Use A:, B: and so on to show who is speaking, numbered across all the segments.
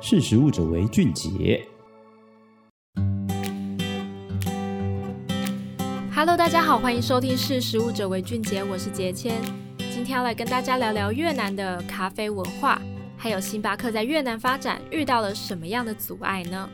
A: 识食物者为俊杰。
B: Hello，大家好，欢迎收听《识食物者为俊杰》，我是杰谦。今天要来跟大家聊聊越南的咖啡文化，还有星巴克在越南发展遇到了什么样的阻碍呢？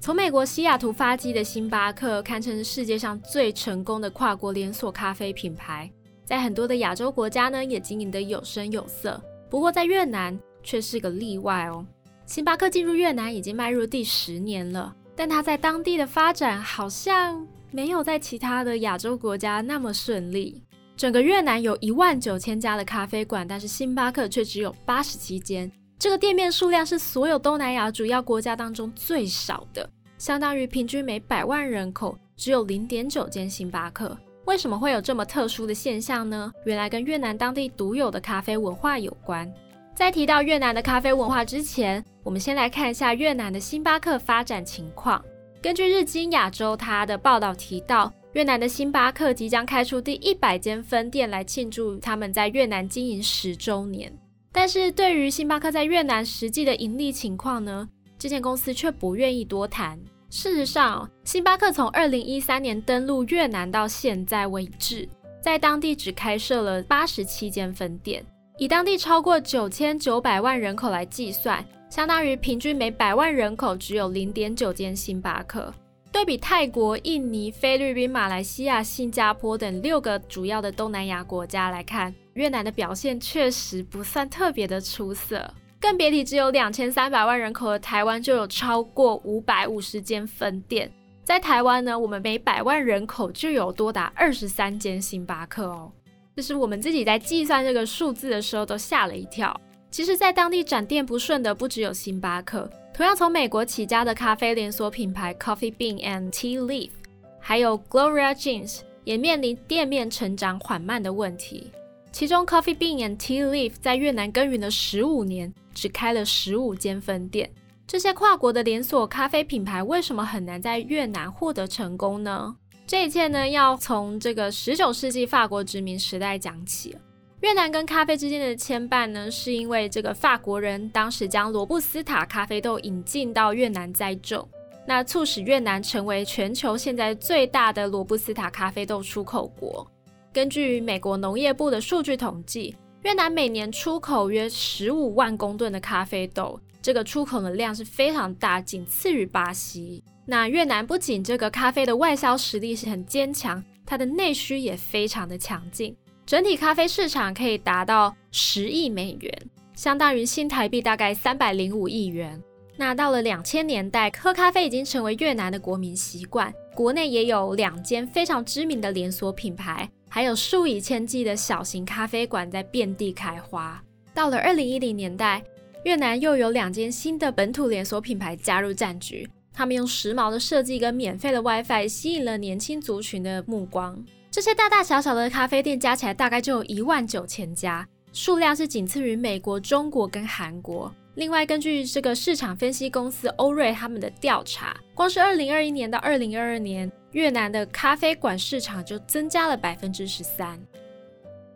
B: 从美国西雅图发迹的星巴克，堪称世界上最成功的跨国连锁咖啡品牌，在很多的亚洲国家呢，也经营得有声有色。不过在越南却是个例外哦。星巴克进入越南已经迈入第十年了，但它在当地的发展好像没有在其他的亚洲国家那么顺利。整个越南有一万九千家的咖啡馆，但是星巴克却只有八十七间。这个店面数量是所有东南亚主要国家当中最少的，相当于平均每百万人口只有零点九间星巴克。为什么会有这么特殊的现象呢？原来跟越南当地独有的咖啡文化有关。在提到越南的咖啡文化之前，我们先来看一下越南的星巴克发展情况。根据日经亚洲，它的报道提到，越南的星巴克即将开出第一百间分店来庆祝他们在越南经营十周年。但是对于星巴克在越南实际的盈利情况呢，这间公司却不愿意多谈。事实上，星巴克从二零一三年登陆越南到现在为止，在当地只开设了八十七间分店，以当地超过九千九百万人口来计算。相当于平均每百万人口只有零点九间星巴克。对比泰国、印尼、菲律宾、马来西亚、新加坡等六个主要的东南亚国家来看，越南的表现确实不算特别的出色。更别提只有两千三百万人口的台湾就有超过五百五十间分店。在台湾呢，我们每百万人口就有多达二十三间星巴克哦。这是我们自己在计算这个数字的时候都吓了一跳。其实，在当地展店不顺的不只有星巴克，同样从美国起家的咖啡连锁品牌 Coffee Bean and Tea Leaf，还有 Gloria Jean's 也面临店面成长缓慢的问题。其中，Coffee Bean and Tea Leaf 在越南耕耘了十五年，只开了十五间分店。这些跨国的连锁咖啡品牌为什么很难在越南获得成功呢？这一切呢，要从这个十九世纪法国殖民时代讲起。越南跟咖啡之间的牵绊呢，是因为这个法国人当时将罗布斯塔咖啡豆引进到越南栽种，那促使越南成为全球现在最大的罗布斯塔咖啡豆出口国。根据美国农业部的数据统计，越南每年出口约十五万公吨的咖啡豆，这个出口的量是非常大，仅次于巴西。那越南不仅这个咖啡的外销实力是很坚强，它的内需也非常的强劲。整体咖啡市场可以达到十亿美元，相当于新台币大概三百零五亿元。那到了两千年代，喝咖啡已经成为越南的国民习惯。国内也有两间非常知名的连锁品牌，还有数以千计的小型咖啡馆在遍地开花。到了二零一零年代，越南又有两间新的本土连锁品牌加入战局，他们用时髦的设计跟免费的 WiFi 吸引了年轻族群的目光。这些大大小小的咖啡店加起来大概就有一万九千家，数量是仅次于美国、中国跟韩国。另外，根据这个市场分析公司欧瑞他们的调查，光是二零二一年到二零二二年，越南的咖啡馆市场就增加了百分之十三。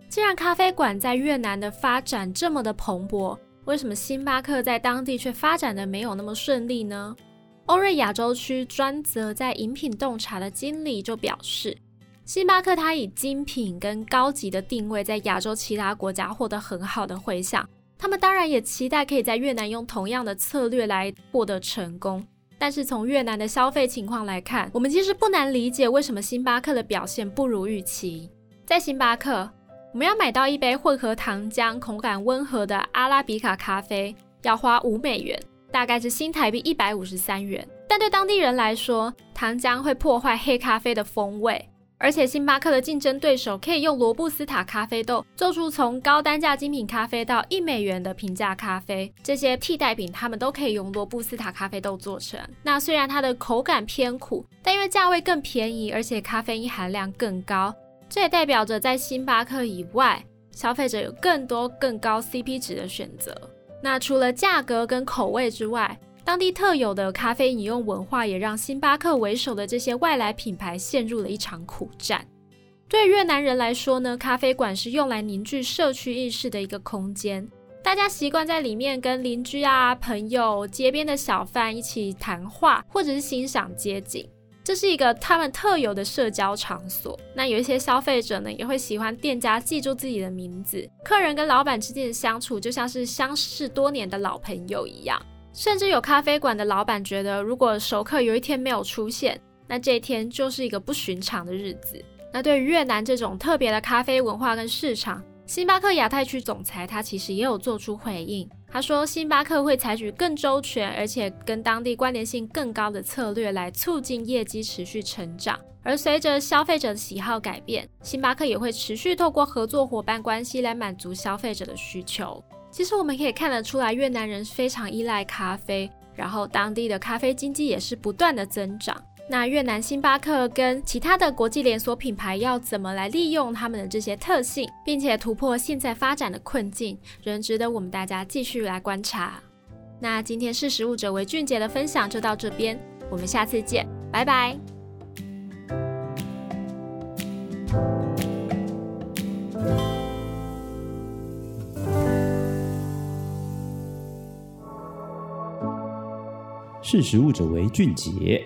B: 既然咖啡馆在越南的发展这么的蓬勃，为什么星巴克在当地却发展的没有那么顺利呢？欧瑞亚洲区专责在饮品洞察的经理就表示。星巴克它以精品跟高级的定位，在亚洲其他国家获得很好的回响。他们当然也期待可以在越南用同样的策略来获得成功。但是从越南的消费情况来看，我们其实不难理解为什么星巴克的表现不如预期。在星巴克，我们要买到一杯混合糖浆、口感温和的阿拉比卡咖啡，要花五美元，大概是新台币一百五十三元。但对当地人来说，糖浆会破坏黑咖啡的风味。而且星巴克的竞争对手可以用罗布斯塔咖啡豆做出从高单价精品咖啡到一美元的平价咖啡，这些替代品他们都可以用罗布斯塔咖啡豆做成。那虽然它的口感偏苦，但因为价位更便宜，而且咖啡因含量更高，这也代表着在星巴克以外，消费者有更多更高 CP 值的选择。那除了价格跟口味之外，当地特有的咖啡饮用文化也让星巴克为首的这些外来品牌陷入了一场苦战。对越南人来说呢，咖啡馆是用来凝聚社区意识的一个空间。大家习惯在里面跟邻居啊、朋友、街边的小贩一起谈话，或者是欣赏街景。这是一个他们特有的社交场所。那有一些消费者呢，也会喜欢店家记住自己的名字。客人跟老板之间的相处，就像是相识多年的老朋友一样。甚至有咖啡馆的老板觉得，如果熟客有一天没有出现，那这一天就是一个不寻常的日子。那对于越南这种特别的咖啡文化跟市场，星巴克亚太区总裁他其实也有做出回应。他说，星巴克会采取更周全，而且跟当地关联性更高的策略来促进业绩持续成长。而随着消费者的喜好改变，星巴克也会持续透过合作伙伴关系来满足消费者的需求。其实我们可以看得出来，越南人非常依赖咖啡，然后当地的咖啡经济也是不断的增长。那越南星巴克跟其他的国际连锁品牌要怎么来利用他们的这些特性，并且突破现在发展的困境，仍值得我们大家继续来观察。那今天识食物者为俊杰的分享就到这边，我们下次见，拜拜。
A: 识时务者为俊杰。